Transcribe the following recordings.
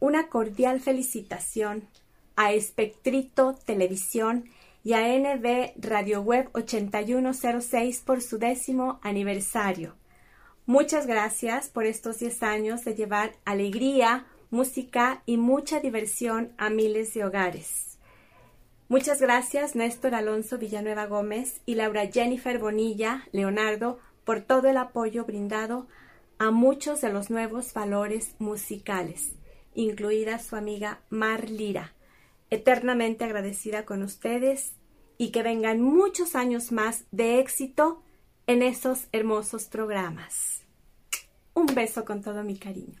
una cordial felicitación a Espectrito Televisión y a NB Radio Web 8106 por su décimo aniversario. Muchas gracias por estos 10 años de llevar alegría, música y mucha diversión a miles de hogares. Muchas gracias Néstor Alonso Villanueva Gómez y Laura Jennifer Bonilla Leonardo por todo el apoyo brindado a muchos de los nuevos valores musicales, incluida su amiga Mar Lira eternamente agradecida con ustedes y que vengan muchos años más de éxito en esos hermosos programas. Un beso con todo mi cariño.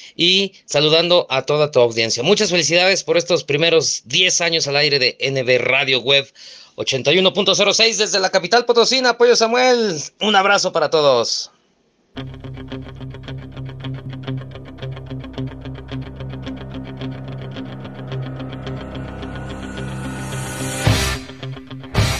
y saludando a toda tu audiencia. Muchas felicidades por estos primeros 10 años al aire de NB Radio Web 81.06 desde la capital potosina. Apoyo Samuel. Un abrazo para todos.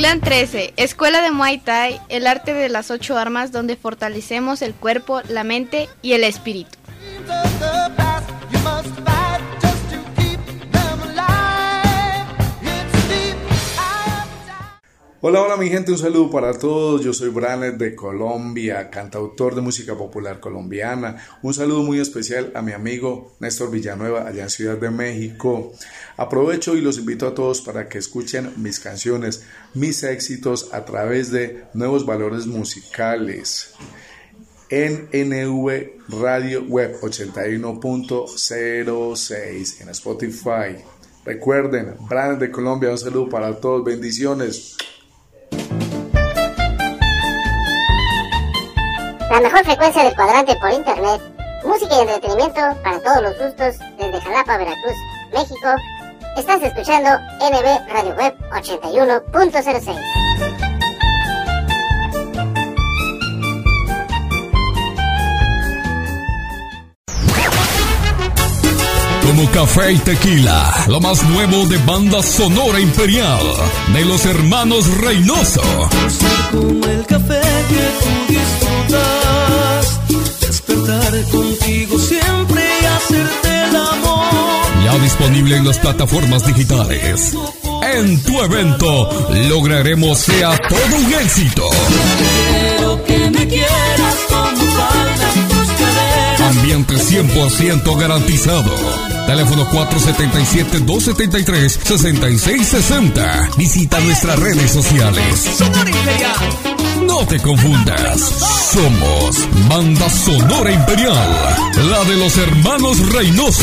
Clan 13, Escuela de Muay Thai, el arte de las ocho armas donde fortalecemos el cuerpo, la mente y el espíritu. Hola, hola mi gente, un saludo para todos. Yo soy Branet de Colombia, cantautor de música popular colombiana. Un saludo muy especial a mi amigo Néstor Villanueva allá en Ciudad de México. Aprovecho y los invito a todos para que escuchen mis canciones, mis éxitos a través de nuevos valores musicales en NV Radio Web 81.06 en Spotify. Recuerden, Branet de Colombia, un saludo para todos, bendiciones. La mejor frecuencia del cuadrante por internet. Música y entretenimiento para todos los gustos desde Jalapa, Veracruz, México. Estás escuchando NB Radio Web 81.06. como café y tequila, lo más nuevo de banda sonora imperial de los hermanos Reynoso. Como el café que tú disfrutas, despertar contigo siempre y hacerte el amor. Ya disponible en las plataformas digitales. En tu evento lograremos sea todo un éxito. Quiero que me quieras como. Ambiente 100% garantizado. Teléfono 477-273-6660. Visita nuestras redes sociales. Sonora Imperial. No te confundas. Somos Banda Sonora Imperial. La de los hermanos Reynoso.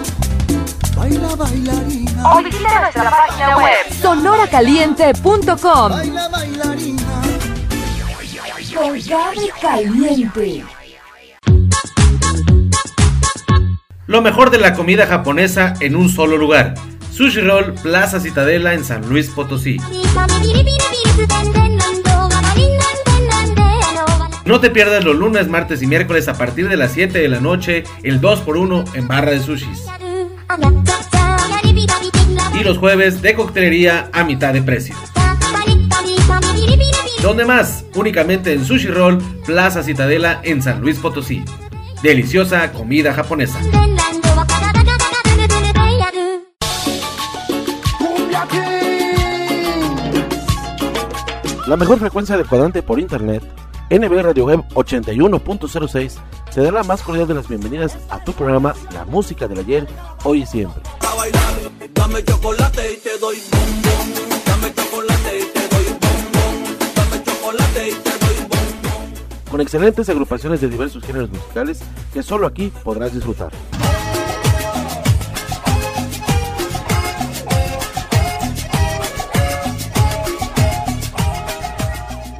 O visita nuestra página web sonoracaliente.com. Baila, bailarina. Colgado Caliente. Lo mejor de la comida japonesa en un solo lugar. Sushi Roll Plaza Citadela en San Luis Potosí. No te pierdas los lunes, martes y miércoles a partir de las 7 de la noche, el 2x1 en barra de sushis. Los jueves de coctelería a mitad de precio. ¿Dónde más? Únicamente en Sushi Roll Plaza Citadela en San Luis Potosí. Deliciosa comida japonesa. La mejor frecuencia de cuadrante por internet, NB Radio Web 81.06, te da la más cordial de las bienvenidas a tu programa La Música del Ayer, Hoy y Siempre. Dame chocolate y te doy bombón. Dame chocolate y te doy bombón. Dame chocolate y te doy bombón. Con excelentes agrupaciones de diversos géneros musicales que solo aquí podrás disfrutar.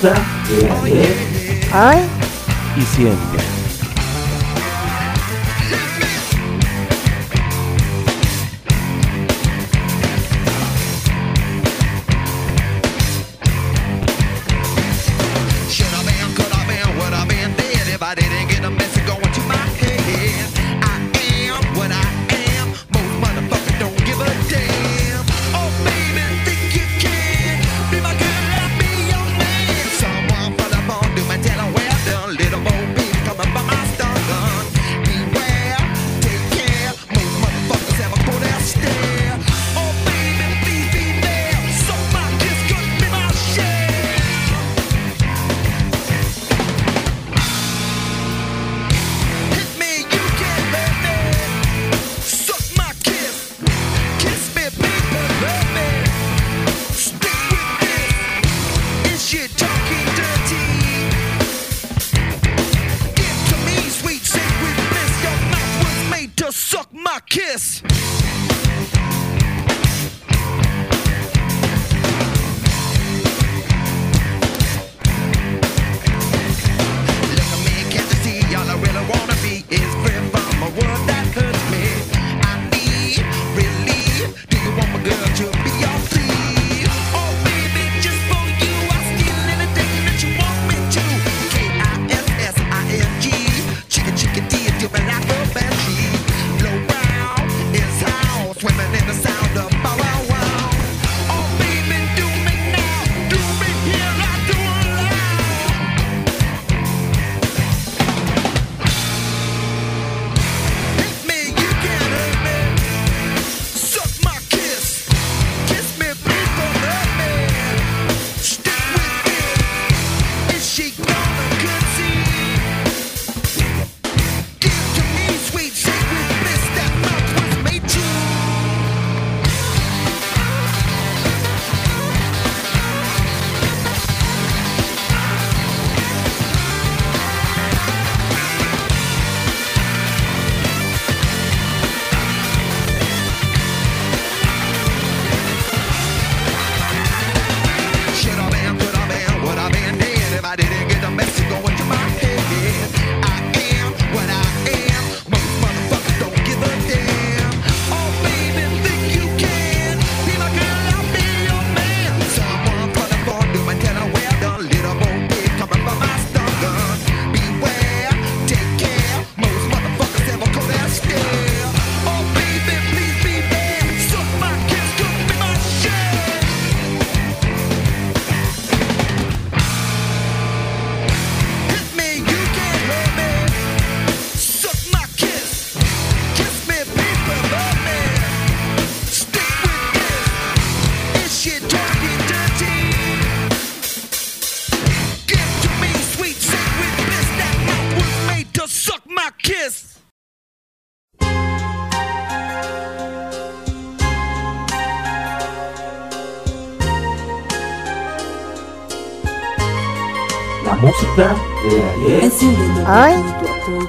gusta, y siempre.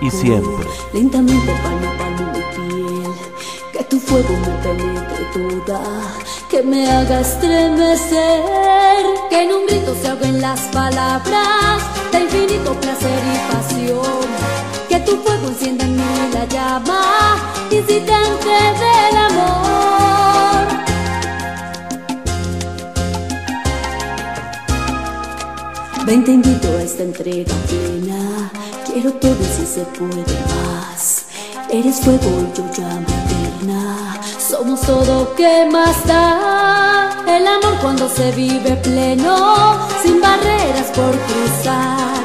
y siempre. Lentamente palmo a palmo mi piel, que tu fuego me penetre toda, que me haga estremecer, que en un grito se ahoguen las palabras de infinito placer y pasión, que tu fuego encienda en mí la llama incitante del amor. Ven, te invito a esta entrega plena Quiero todo si se puede más. Eres fuego y yo llama eterna. Somos todo que más da. El amor cuando se vive pleno, sin barreras por cruzar.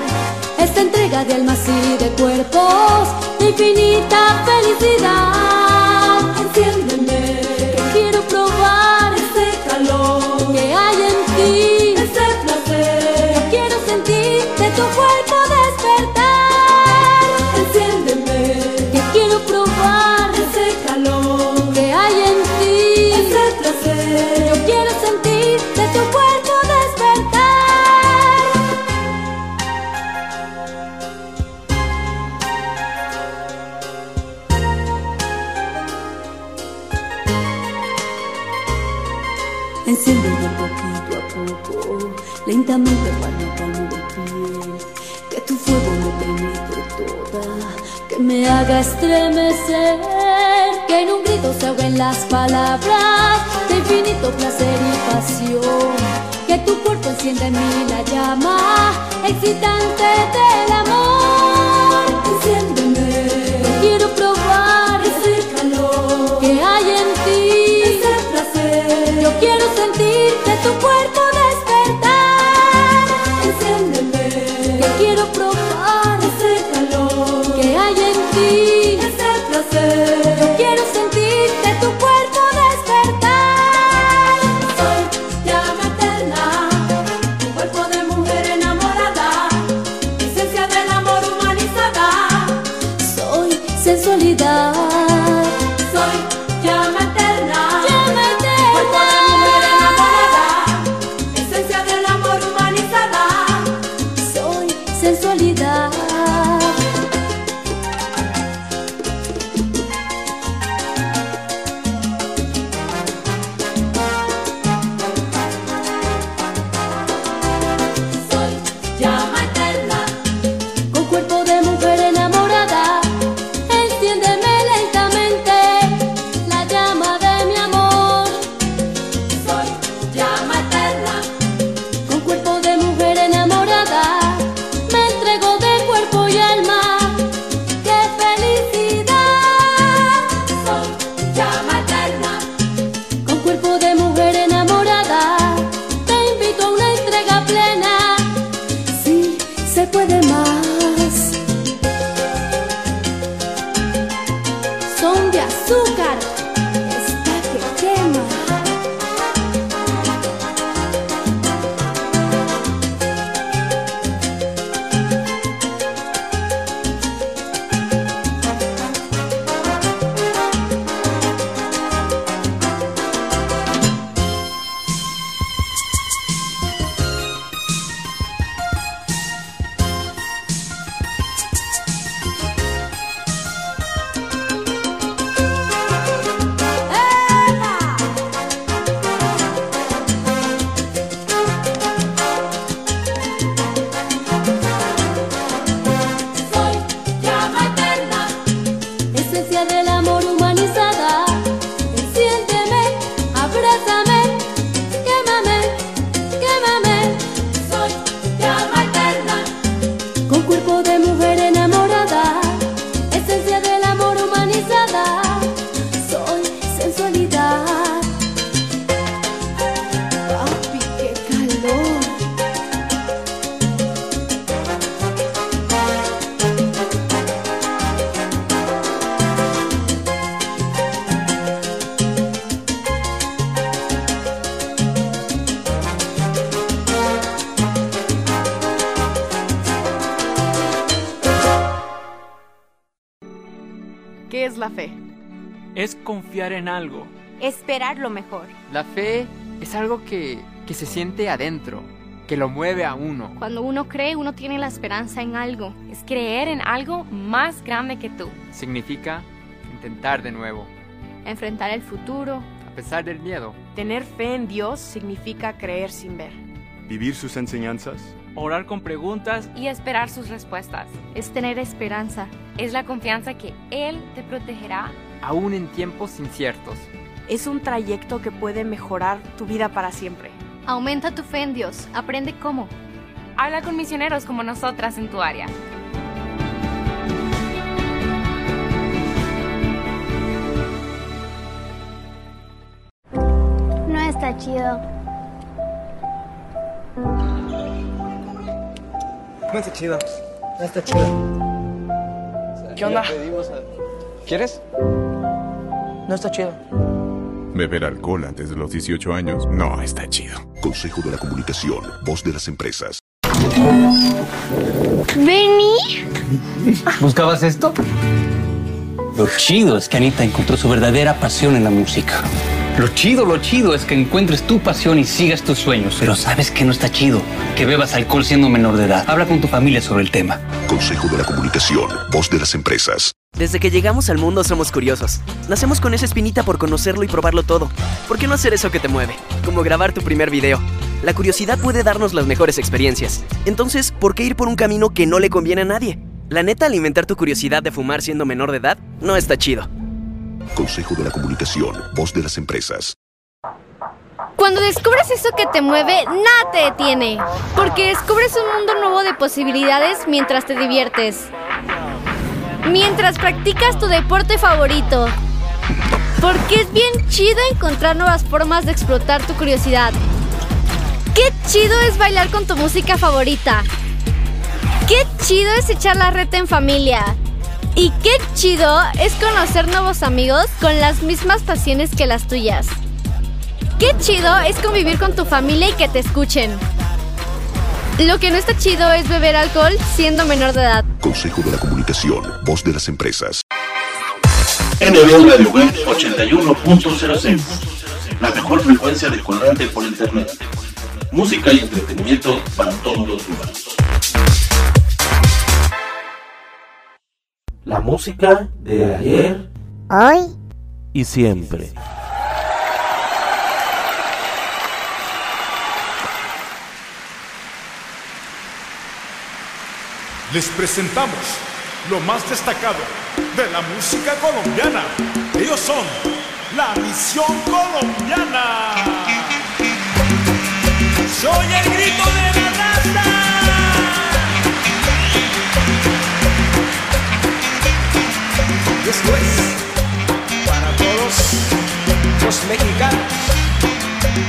Esta entrega de almas y de cuerpos, de infinita felicidad. Entiéndeme, quiero probar este calor que hay en ti. Lentamente palpitando piel. Que tu fuego me penetre toda, que me haga estremecer. Que en un grito se ahoguen las palabras de infinito placer y pasión. Que tu cuerpo encienda en mí la llama excitante del amor. Enciéndeme, quiero probar ese calor que hay en ti. Confiar en algo. Esperar lo mejor. La fe es algo que, que se siente adentro, que lo mueve a uno. Cuando uno cree, uno tiene la esperanza en algo. Es creer en algo más grande que tú. Significa intentar de nuevo, Enfrentar el futuro. a pesar del miedo. Tener fe en Dios significa creer sin ver. Vivir sus enseñanzas. Orar con preguntas. Y esperar sus respuestas. Es tener esperanza. Es la confianza que Él te protegerá. Aún en tiempos inciertos. Es un trayecto que puede mejorar tu vida para siempre. Aumenta tu fe en Dios. Aprende cómo. Habla con misioneros como nosotras en tu área. No está chido. No está chido. No está chido. ¿Qué onda? ¿Quieres? No está chido. Beber alcohol antes de los 18 años no está chido. Consejo de la Comunicación, voz de las empresas. ¿Vení? ¿Buscabas esto? Lo chido es que Anita encontró su verdadera pasión en la música. Lo chido, lo chido es que encuentres tu pasión y sigas tus sueños. Pero ¿sabes que no está chido? Que bebas alcohol siendo menor de edad. Habla con tu familia sobre el tema. Consejo de la Comunicación, voz de las empresas. Desde que llegamos al mundo somos curiosos. Nacemos con esa espinita por conocerlo y probarlo todo. ¿por qué no hacer eso que te mueve? Como grabar tu primer video. La curiosidad puede darnos las mejores experiencias. Entonces, ¿por qué ir por un camino que no le conviene a nadie? La neta, alimentar tu curiosidad de fumar siendo menor de edad no está chido. Consejo de la Comunicación, voz de las empresas. Cuando descubres eso que te mueve, nada te detiene. Porque descubres un mundo nuevo de posibilidades mientras te diviertes. Mientras practicas tu deporte favorito. Porque es bien chido encontrar nuevas formas de explotar tu curiosidad. Qué chido es bailar con tu música favorita. Qué chido es echar la reta en familia. Y qué chido es conocer nuevos amigos con las mismas pasiones que las tuyas. Qué chido es convivir con tu familia y que te escuchen. Lo que no está chido es beber alcohol siendo menor de edad. Consejo de la Comunicación, voz de las empresas. NB Radio Web 81.06. La mejor frecuencia de colorante por internet. Música y entretenimiento para todos los humanos. La música de ayer Hoy y siempre. Les presentamos lo más destacado de la música colombiana. Ellos son la Misión Colombiana. Soy el grito de la raza. Esto es para todos los mexicanos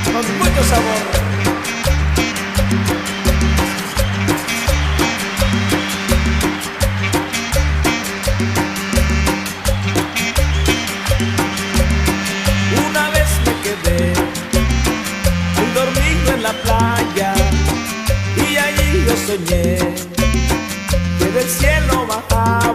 con mucho sabor. Soñé que del cielo bajaba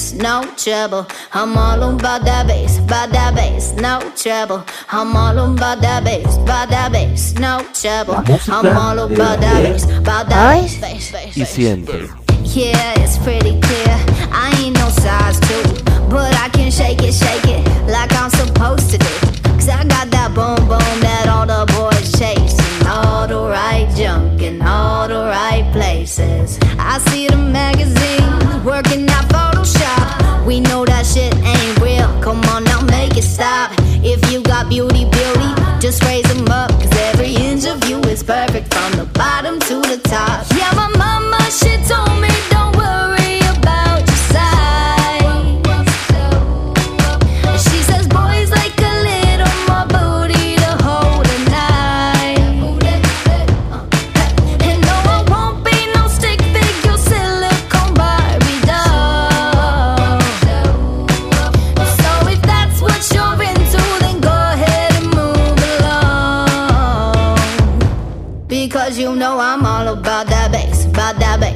bass, no trouble. I'm all about that bass, by that bass, no trouble. I'm all about that bass, by that bass, no trouble. I'm all about that bass, about that bass, bass, bass. Y. Yeah, it's pretty clear. I ain't no size two, but I can shake it, shake it like I'm supposed to do. Cause I got that boom boom that all the boys chase, and all the right junk in all the right places. I see the magazine working out. for.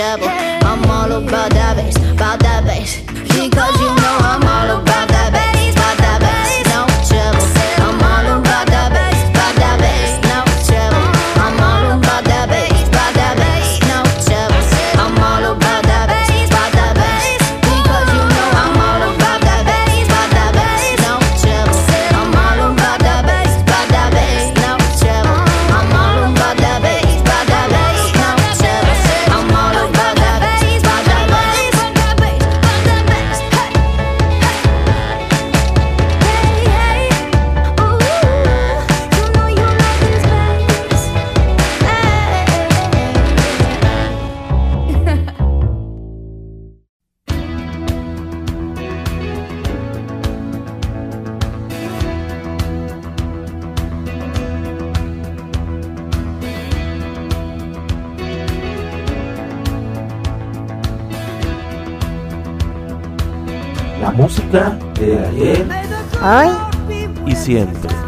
trouble. I'm all about that bass, about that bass. Because you hoy y siempre.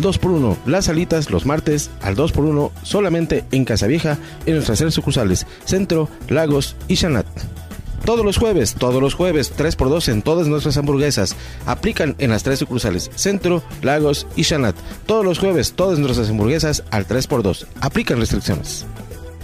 Al 2x1. Las alitas los martes al 2x1 solamente en Casa Vieja en nuestras tres sucursales, Centro, Lagos y Chanat. Todos los jueves, todos los jueves, 3x2 en todas nuestras hamburguesas. Aplican en las tres sucursales, Centro, Lagos y Chanat. Todos los jueves, todas nuestras hamburguesas al 3x2. Aplican restricciones.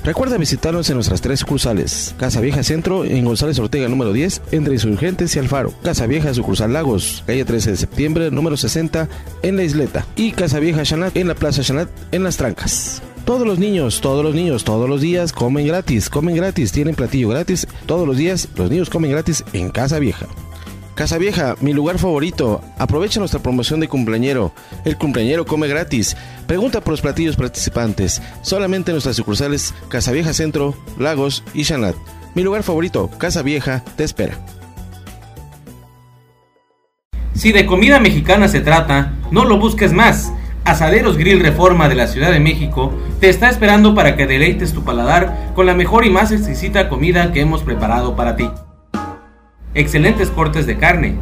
Recuerda visitarnos en nuestras tres sucursales. Casa Vieja Centro en González Ortega número 10, entre Insurgentes y Alfaro. Casa Vieja Sucursal Lagos, calle 13 de septiembre número 60 en La Isleta. Y Casa Vieja Chanat en la Plaza Chanat en Las Trancas. Todos los niños, todos los niños, todos los días comen gratis, comen gratis, tienen platillo gratis. Todos los días los niños comen gratis en Casa Vieja. Casa Vieja, mi lugar favorito. Aprovecha nuestra promoción de cumpleañero. El cumpleañero come gratis. Pregunta por los platillos participantes. Solamente en nuestras sucursales Casa Vieja Centro, Lagos y Chanat. Mi lugar favorito, Casa Vieja, te espera. Si de comida mexicana se trata, no lo busques más. Asaderos Grill Reforma de la Ciudad de México te está esperando para que deleites tu paladar con la mejor y más exquisita comida que hemos preparado para ti. Excelentes cortes de carne,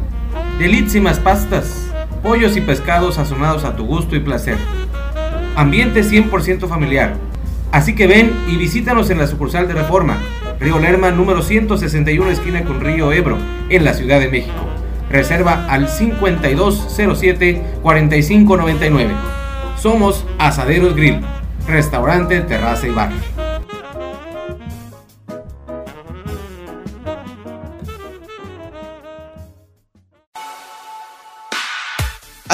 delísimas pastas, pollos y pescados sazonados a tu gusto y placer. Ambiente 100% familiar. Así que ven y visítanos en la sucursal de Reforma, Río Lerma número 161 esquina con Río Ebro, en la Ciudad de México. Reserva al 5207-4599. Somos Asaderos Grill, restaurante, terraza y bar.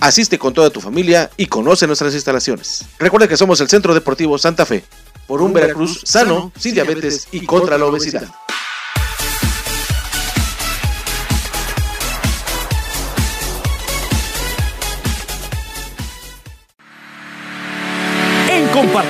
Asiste con toda tu familia y conoce nuestras instalaciones. Recuerda que somos el Centro Deportivo Santa Fe, por un Veracruz sano, sin diabetes y contra la obesidad. En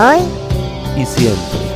Hoy y siempre.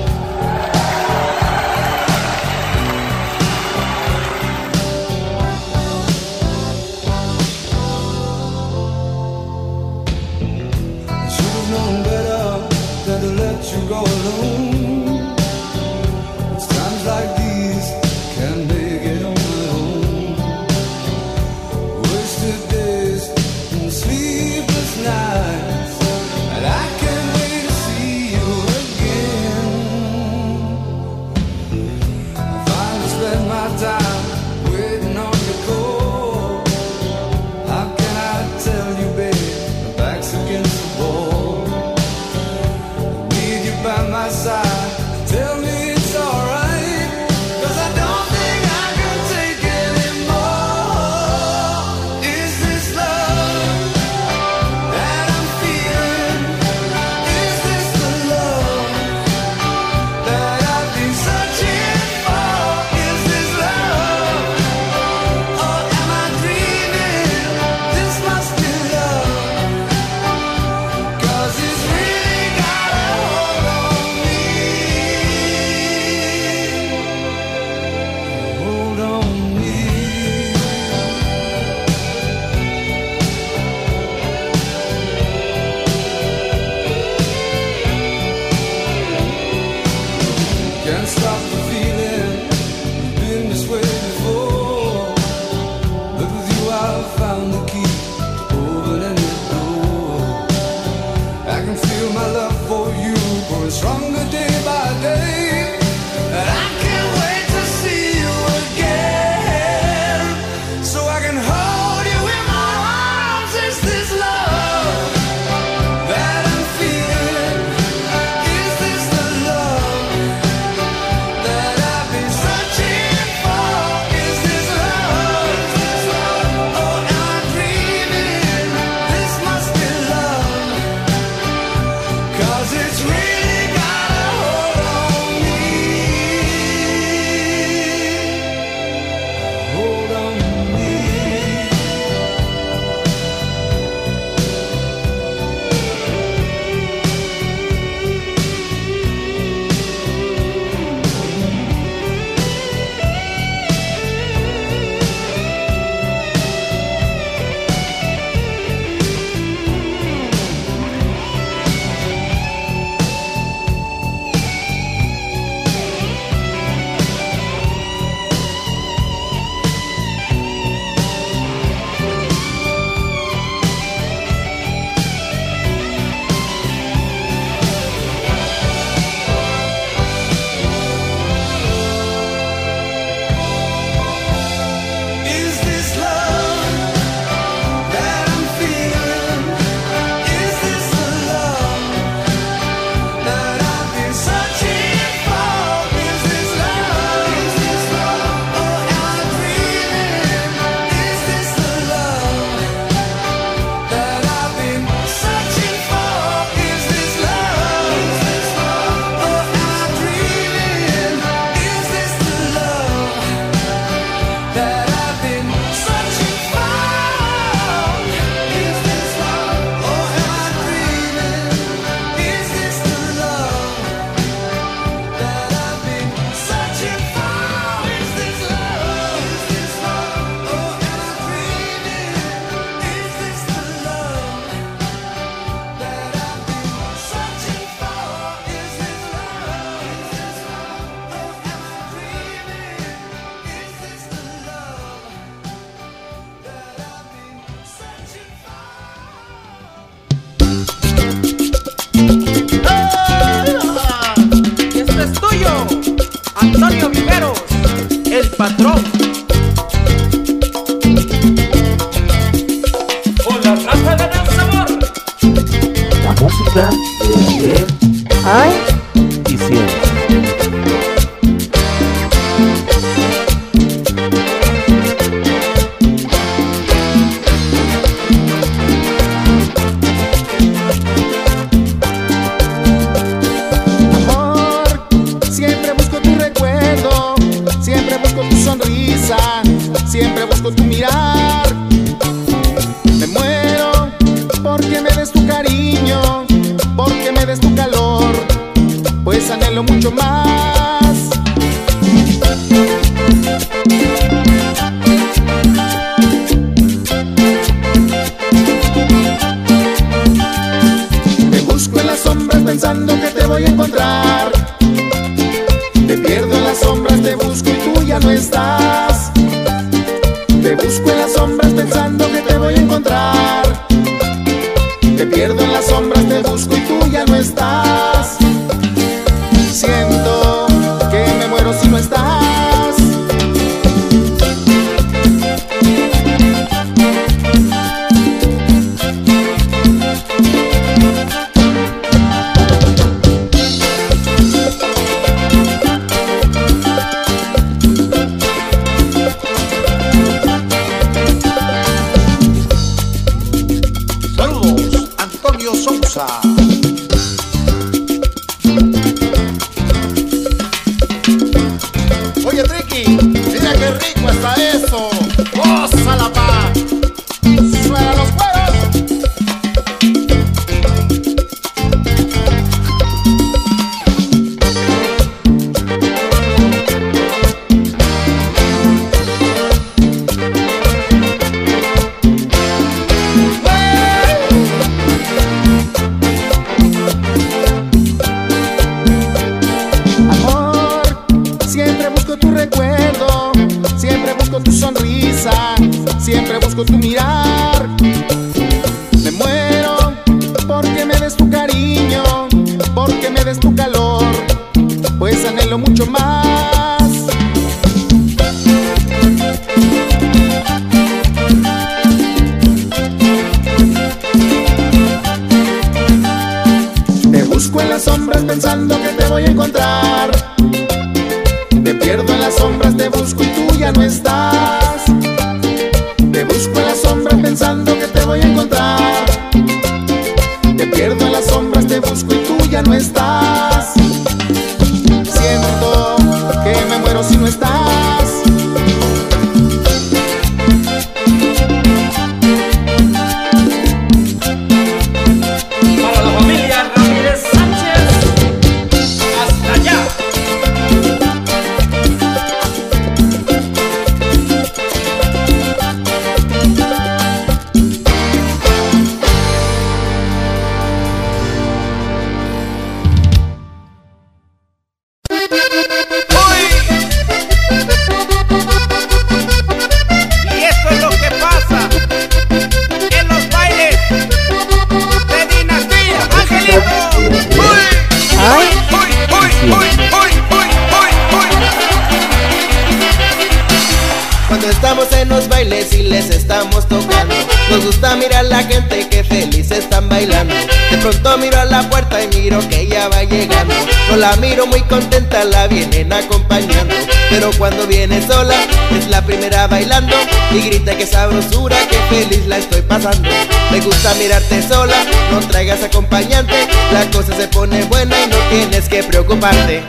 sabrosura, que feliz la estoy pasando. Me gusta mirarte sola, no traigas acompañante. La cosa se pone buena y no tienes que preocuparte.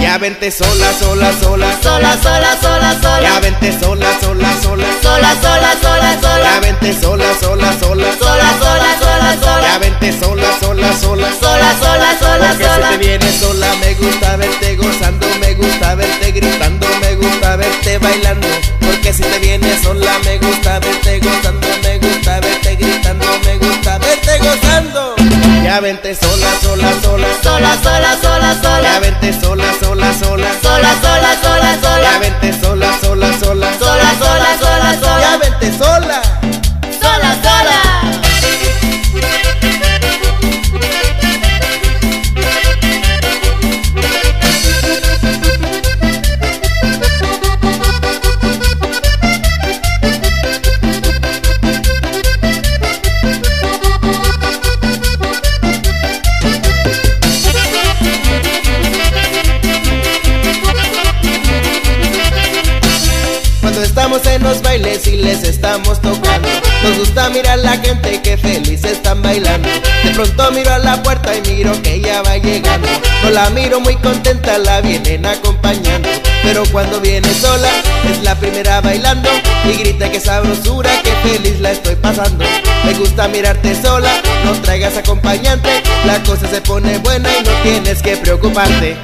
Ya vente sola, sola, sola. Sola, sola, sola, sola. Ya vente sola, sola, sola. Sola, sola, sola, sola. Ya vente sola, sola, sola. Sola, sola, sola, sola. Ya vente sola, sola, sola. Sola, sola, sola, Porque sola. Si te vienes sola, me gusta verte gozando, me gusta verte gritando, me gusta verte bailando. Porque si te vienes sola, Ya vente sola, sola, sola. Sola, sola, sola, sola. Ya vente sola, sola, sola. Sola, sola, sola, sola. Ya vente sola, sola, sola. Sola, sola, sola, sola. Ya vente sola. La miro muy contenta, la vienen acompañando. Pero cuando viene sola, es la primera bailando. Y grita que sabrosura, que feliz la estoy pasando. Me gusta mirarte sola, no traigas acompañante. La cosa se pone buena y no tienes que preocuparte.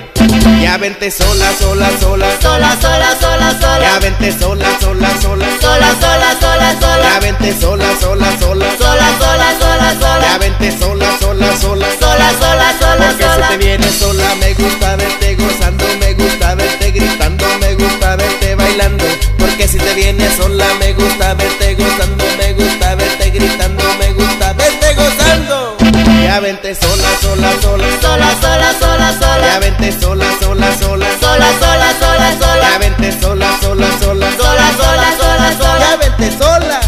Ya vente sola, sola, sola, Sola, sola, sola, sola. Ya vente sola, sola, sola, Sola, sola, sola, sola. Ya vente sola, sola, sola, Sola, sola, sola, sola. Ya vente sola, sola, sola, Sola, sola, sola, Porque sola. si te vienes sola me gusta verte gozando, me gusta verte gritando, me gusta verte bailando. Porque si te vienes sola me gusta verte gozando, me gusta Ya vente sola, sola, sola, Sola, sola, sola, sola. Ya vente sola, sola, sola, Sola, sola, sola, sola. Ya vente sola, sola, sola, Sola, sola, sola, sola. Ya vente sola.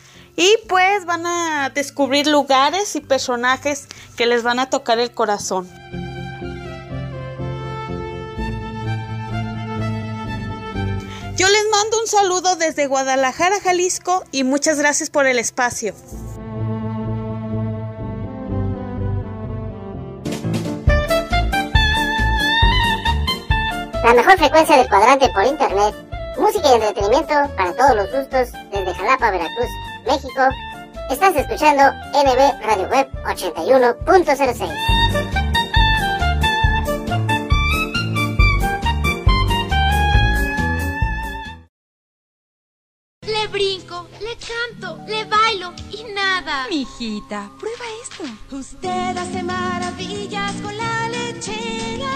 y pues van a descubrir lugares y personajes que les van a tocar el corazón. Yo les mando un saludo desde Guadalajara, Jalisco y muchas gracias por el espacio. La mejor frecuencia del cuadrante por internet. Música y entretenimiento para todos los gustos desde Jalapa, Veracruz, México. Estás escuchando NB Radio Web 81.06. Le brinco, le canto, le bailo y nada. Mijita, prueba esto. Usted hace maravillas con la lechera.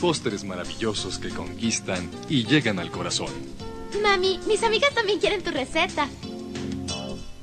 Postres maravillosos que conquistan y llegan al corazón. Mami, mis amigas también quieren tu receta.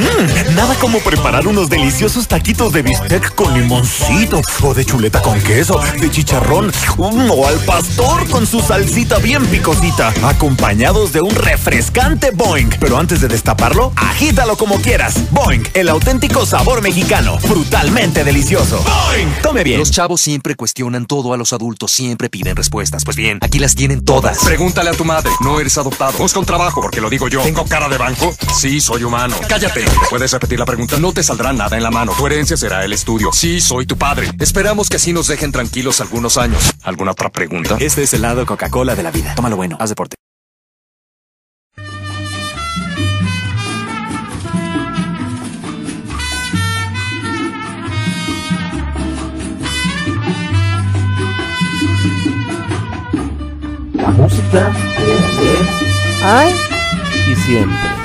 Mmm, Mm, nada como preparar unos deliciosos taquitos de bistec con limoncito, o de chuleta con queso, de chicharrón, mm, o al pastor con su salsita bien picosita, acompañados de un refrescante Boing. Pero antes de destaparlo, agítalo como quieras. Boing, el auténtico sabor mexicano, brutalmente delicioso. Boing, tome bien. Los chavos siempre cuestionan todo a los adultos, siempre piden respuestas. Pues bien, aquí las tienen todas. Pregúntale a tu madre, no eres adoptado. Busca un trabajo, porque lo digo yo. ¿Tengo cara de banco? Sí, soy humano. Cállate. ¿Puedes repetir la pregunta? No te saldrá nada en la mano. Tu herencia será el estudio. Sí, soy tu padre. Esperamos que así nos dejen tranquilos algunos años. ¿Alguna otra pregunta? Este es el lado Coca-Cola de la vida. Tómalo bueno, haz deporte. La música de ayer Ay. y siempre.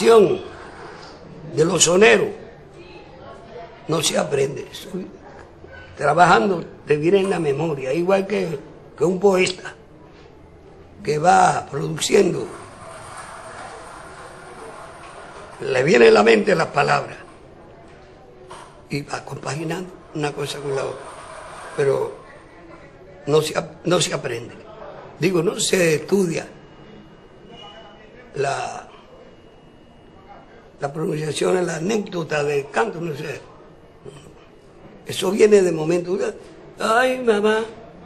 De los soneros no se aprende. Trabajando te viene en la memoria, igual que, que un poeta que va produciendo. Le viene en la mente las palabras y va compaginando una cosa con la otra. Pero no se, no se aprende. Digo, no se estudia la, la pronunciación, la anécdota del canto, no sé. Eso viene de momento. Ay, mamá,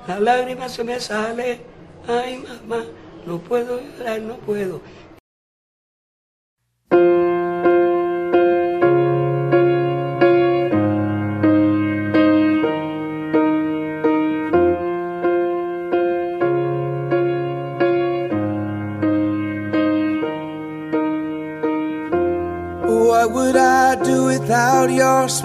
la lágrima se me sale. Ay, mamá, no puedo llorar, no puedo.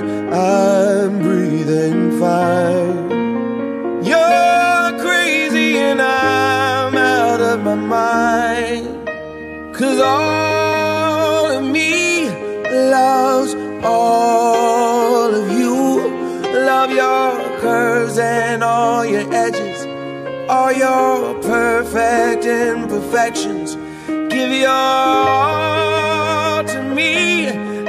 But I'm breathing fine. You're crazy and I'm out of my mind. Cause all of me loves all of you. Love your curves and all your edges, all your perfect imperfections. Give your all.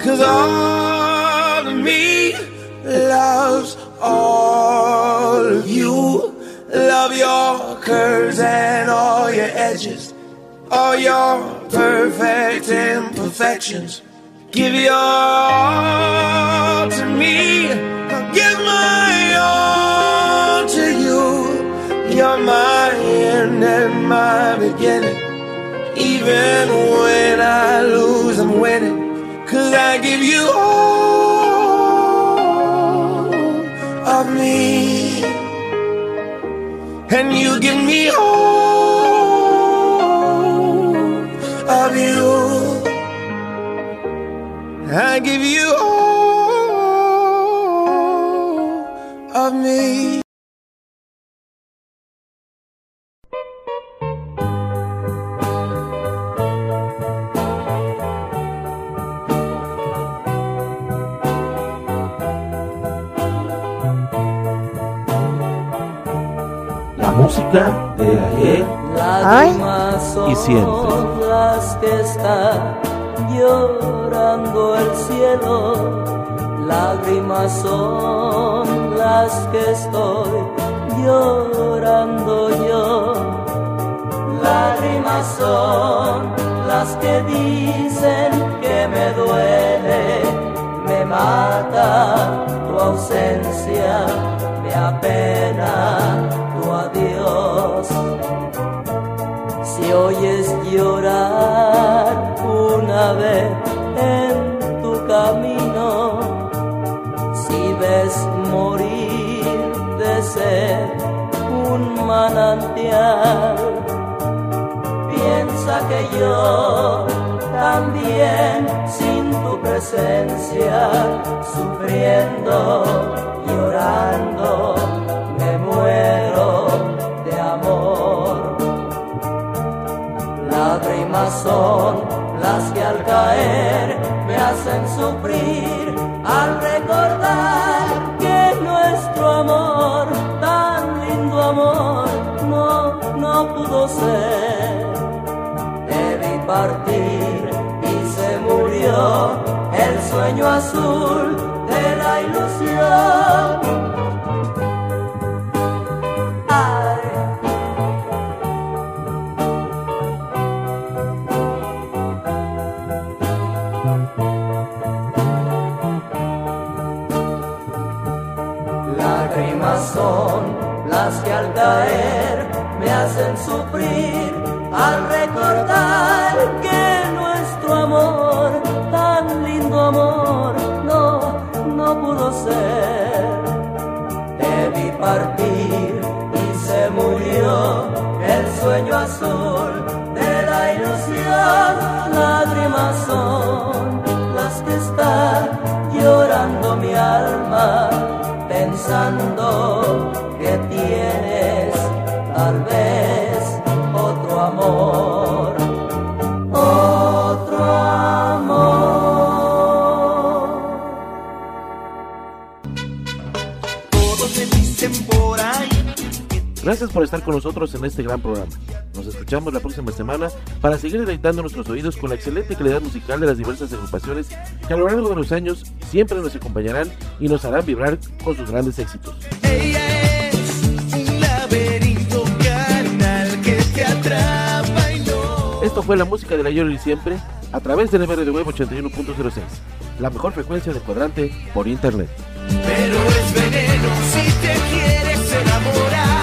Cause all of me loves all of you. Love your curves and all your edges, all your perfect imperfections. Give your all to me. I'll give my all to you. You're my end and my beginning. Even when I lose, I'm winning. Cause I give you all of me. And you give me all love you. I give you all of me. Música de ayer Lágrimas son y siempre. las que está llorando el cielo. Lágrimas son las que estoy llorando yo. Lágrimas son las que dicen que me duele, me mata tu ausencia, me apena tu adiós. Si oyes llorar una vez en tu camino, si ves morir de sed un manantial, piensa que yo también sin tu presencia, sufriendo, son las que al caer me hacen sufrir al recordar que nuestro amor, tan lindo amor, no, no pudo ser. Debí partir y se murió el sueño azul de la ilusión. Que al caer me hacen sufrir al recordar que nuestro amor, tan lindo amor, no, no pudo ser. Debí partir y se murió el sueño azul de la ilusión. Lágrimas son las que está llorando mi alma pensando Gracias por estar con nosotros en este gran programa. Nos escuchamos la próxima semana para seguir deleitando nuestros oídos con la excelente calidad musical de las diversas agrupaciones que a lo largo de los años siempre nos acompañarán y nos harán vibrar con sus grandes éxitos. Ella es un laberinto carnal que te atrapa y no. Esto fue la música del ayer y siempre a través del MR de Web 81.06, la mejor frecuencia de cuadrante por internet. Pero es veneno si te quieres enamorar.